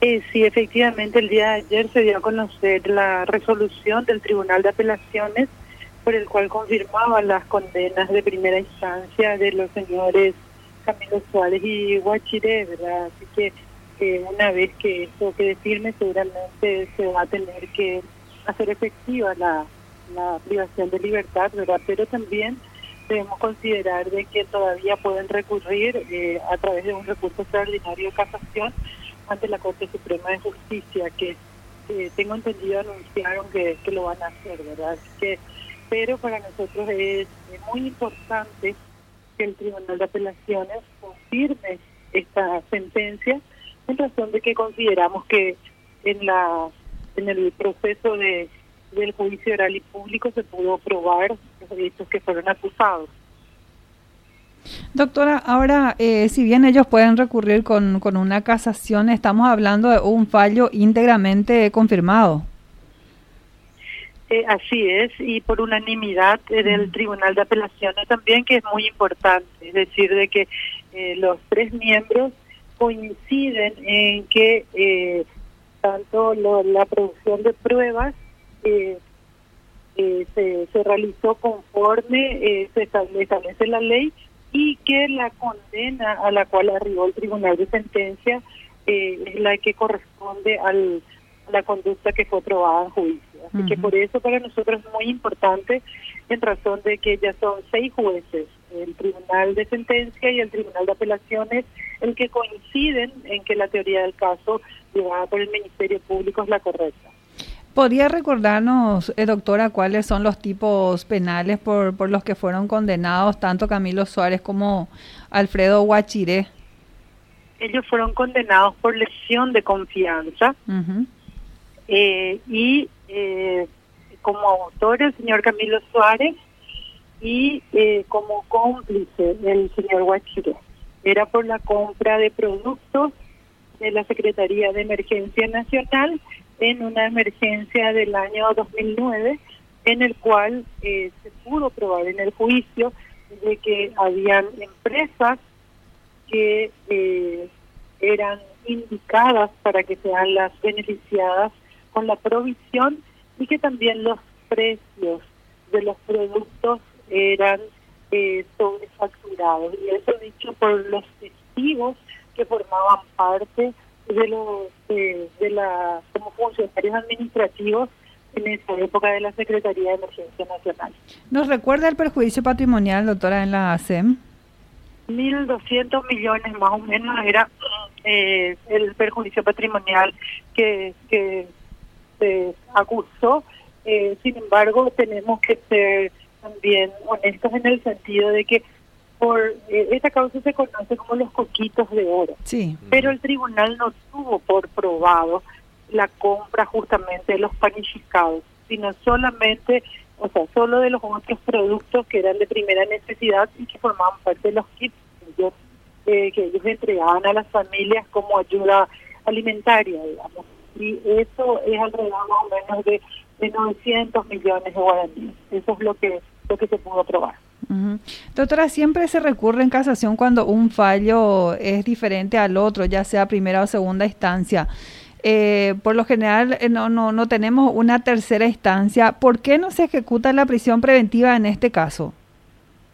Eh, sí, efectivamente, el día de ayer se dio a conocer la resolución del Tribunal de Apelaciones por el cual confirmaba las condenas de primera instancia de los señores Camilo Suárez y Guachiré, ¿verdad? Así que eh, una vez que esto quede firme, seguramente se va a tener que hacer efectiva la, la privación de libertad, ¿verdad? Pero también debemos considerar de que todavía pueden recurrir eh, a través de un recurso extraordinario de casación ante la Corte Suprema de Justicia, que tengo entendido anunciaron que, lo van a hacer, ¿verdad? Que, pero para nosotros es, muy importante que el Tribunal de Apelaciones confirme esta sentencia en razón de que consideramos que en la en el proceso de del juicio oral y público se pudo probar los delitos que fueron acusados. Doctora, ahora, eh, si bien ellos pueden recurrir con, con una casación, estamos hablando de un fallo íntegramente confirmado. Eh, así es, y por unanimidad del Tribunal de Apelaciones también, que es muy importante, es decir, de que eh, los tres miembros coinciden en que tanto la producción de pruebas eh, se, se, realizó conforme eh, se establece la ley y que la condena a la cual arribó el tribunal de sentencia eh, es la que corresponde al, a la conducta que fue probada en juicio. Así que por eso para nosotros es muy importante en razón de que ya son seis jueces, el tribunal de sentencia y el tribunal de apelaciones, el que coinciden en que la teoría del caso llevada por el Ministerio Público es la correcta. ¿Podría recordarnos, eh, doctora, cuáles son los tipos penales por, por los que fueron condenados tanto Camilo Suárez como Alfredo Guachiré? Ellos fueron condenados por lesión de confianza eh, y eh, como autor el señor Camilo Suárez y como cómplice el señor Guachiré. Era por la compra de productos de la Secretaría de Emergencia Nacional en una emergencia del año 2009 en el cual eh, se pudo probar en el juicio de que habían empresas que eh, eran indicadas para que sean las beneficiadas con la provisión y que también los precios de los productos eran eh, sobrefacturados. Y eso dicho por los testigos que formaban parte de los de, la como funcionarios administrativos en esa época de la Secretaría de Emergencia Nacional. ¿Nos recuerda el perjuicio patrimonial, doctora, en la ASEM? 1.200 millones más o menos era eh, el perjuicio patrimonial que, que se acusó. Eh, sin embargo, tenemos que ser también honestos en el sentido de que por eh, esta causa se conoce como los coquitos de oro. Sí. Pero el tribunal no tuvo por probado la compra justamente de los panificados, sino solamente, o sea, solo de los otros productos que eran de primera necesidad y que formaban parte de los kits eh, que ellos entregaban a las familias como ayuda alimentaria, digamos. Y eso es alrededor más o menos de, de 900 millones de guaraníes. Eso es lo que, lo que se pudo probar. Doctora, siempre se recurre en casación cuando un fallo es diferente al otro, ya sea primera o segunda instancia. Eh, por lo general eh, no, no, no tenemos una tercera instancia. ¿Por qué no se ejecuta la prisión preventiva en este caso?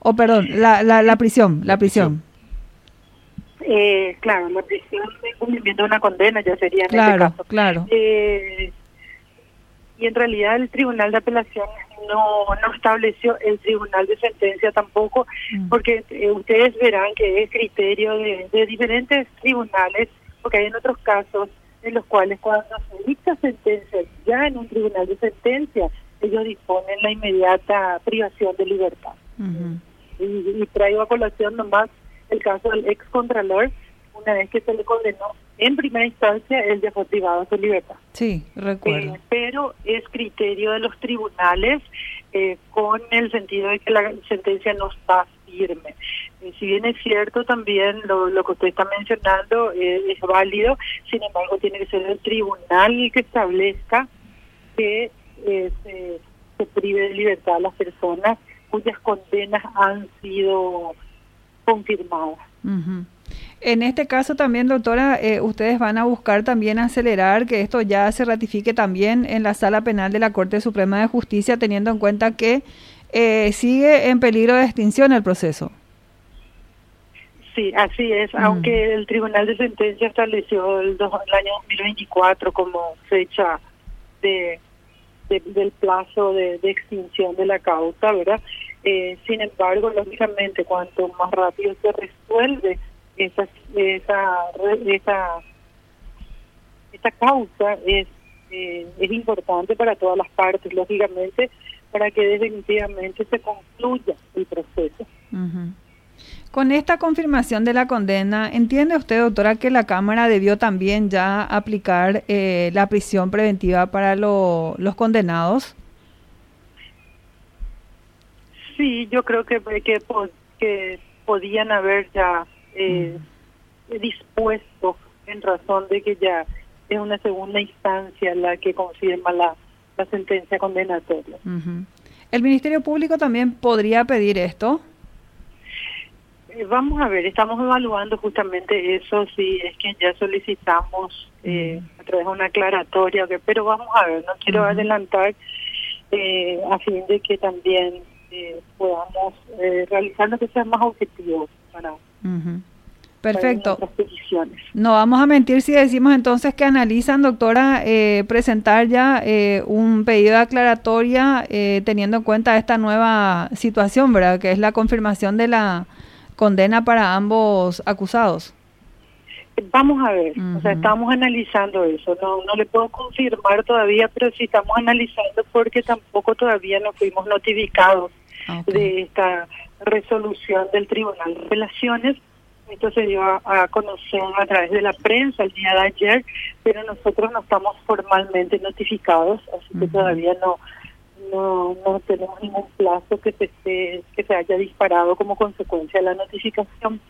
O perdón, la, la, la prisión, la prisión. Eh, claro, la prisión de cumplimiento de una condena ya sería claro, en este caso. Claro, eh, y en realidad el Tribunal de Apelaciones no, no estableció el tribunal de sentencia tampoco, mm. porque eh, ustedes verán que es criterio de, de, diferentes tribunales, porque hay en otros casos en los cuales cuando se dicta sentencia ya en un tribunal de sentencia, ellos disponen la inmediata privación de libertad. y, y, traigo a colación nomás el caso del ex contralor, una vez que se le condenó en primera instancia, él ya fue privado de su libertad. Sí, recuerdo. Eh, pero es criterio de los tribunales eh, con el sentido de que la sentencia no está firme. Eh, si bien es cierto también lo, lo que usted está mencionando es válido, sin embargo tiene que ser el tribunal el que establezca que se, se prive de libertad a las personas cuyas condenas han sido confirmadas. En este caso también, doctora, eh, ustedes van a buscar también acelerar que esto ya se ratifique también en la sala penal de la Corte Suprema de Justicia, teniendo en cuenta que eh, sigue en peligro de extinción el proceso. Sí, así es, mm. aunque el Tribunal de Sentencia estableció el, año 2024 como fecha de, del plazo de, extinción de la causa, ¿verdad? Eh, sin embargo, lógicamente, cuanto más rápido se resuelve esa esa esa, esa causa es eh, es importante para todas las partes, lógicamente, para que definitivamente se concluya el proceso. Con esta confirmación de la condena, ¿entiende usted, doctora, que la Cámara debió también ya aplicar eh, la prisión preventiva para los condenados? Sí, yo creo que, que, que podían haber ya eh, dispuesto en razón de que ya es una segunda instancia la que confirma la, la sentencia condenatoria. ¿El Ministerio Público también podría pedir esto? Eh, vamos a ver, estamos evaluando justamente eso, si es que ya solicitamos eh, a través de una aclaratoria, pero vamos a ver, no quiero adelantar eh, a fin de que también eh, podamos realizar lo que sea más objetivo para... Perfecto. no vamos a mentir si decimos entonces que analizan, doctora, presentar ya un pedido de aclaratoria teniendo en cuenta esta nueva situación, ¿verdad? Que es la confirmación de la condena para ambos acusados? Vamos a ver, o sea, estamos analizando eso. No, no le puedo confirmar todavía, pero sí estamos analizando porque tampoco todavía no fuimos notificados de esta resolución del Tribunal de Relaciones. Esto se dio a, conocer a través de la prensa el día de ayer, pero nosotros no estamos formalmente notificados, así que todavía no no, no tenemos ningún plazo que se, que se haya disparado como consecuencia de la notificación.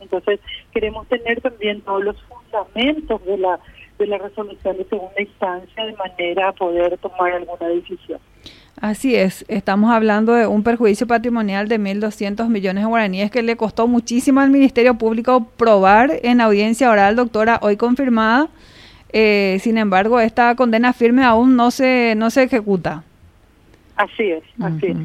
Entonces, queremos tener también todos los fundamentos de la, de la resolución de segunda instancia de manera a poder tomar alguna decisión. Así es, estamos hablando de un perjuicio patrimonial de 1.200 millones de guaraníes que le costó muchísimo al Ministerio Público probar en audiencia oral, doctora, hoy confirmada. Eh, sin embargo, esta condena firme aún no se, no se ejecuta. Así es, así es.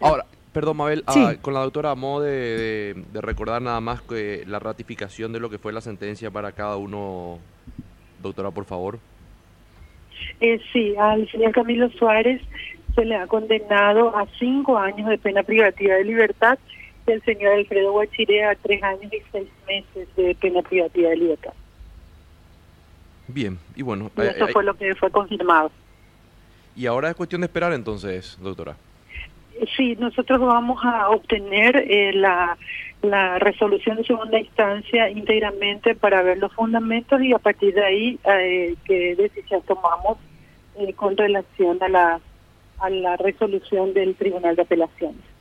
Ahora, perdón, Mabel, ah, con la doctora, a modo de, recordar nada más que la ratificación de lo que fue la sentencia para cada uno, doctora, por favor. Eh, sí, al señor Camilo Suárez se le ha condenado a cinco años de pena privativa de libertad y al señor Alfredo Guachire a tres años y seis meses de pena privativa de libertad. Bien, y bueno. Y eso fue lo que fue confirmado. Y ahora es cuestión de esperar entonces, doctora. Sí, nosotros vamos a obtener eh, la, la resolución de segunda instancia íntegramente para ver los fundamentos y a partir de ahí eh, qué decisión tomamos eh, con relación a la, a la resolución del Tribunal de Apelaciones.